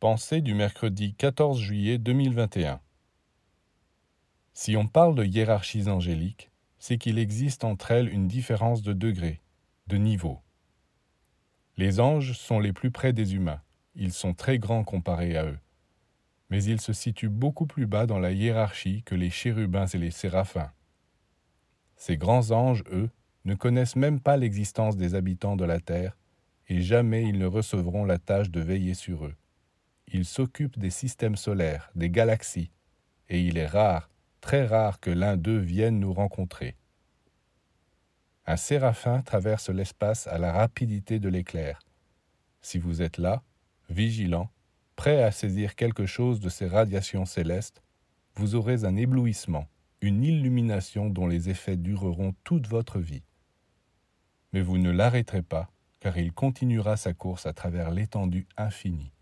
Pensée du mercredi 14 juillet 2021. Si on parle de hiérarchies angéliques, c'est qu'il existe entre elles une différence de degré, de niveau. Les anges sont les plus près des humains, ils sont très grands comparés à eux, mais ils se situent beaucoup plus bas dans la hiérarchie que les chérubins et les séraphins. Ces grands anges, eux, ne connaissent même pas l'existence des habitants de la terre, et jamais ils ne recevront la tâche de veiller sur eux il s'occupe des systèmes solaires, des galaxies, et il est rare, très rare que l'un d'eux vienne nous rencontrer. Un séraphin traverse l'espace à la rapidité de l'éclair. Si vous êtes là, vigilant, prêt à saisir quelque chose de ces radiations célestes, vous aurez un éblouissement, une illumination dont les effets dureront toute votre vie. Mais vous ne l'arrêterez pas, car il continuera sa course à travers l'étendue infinie.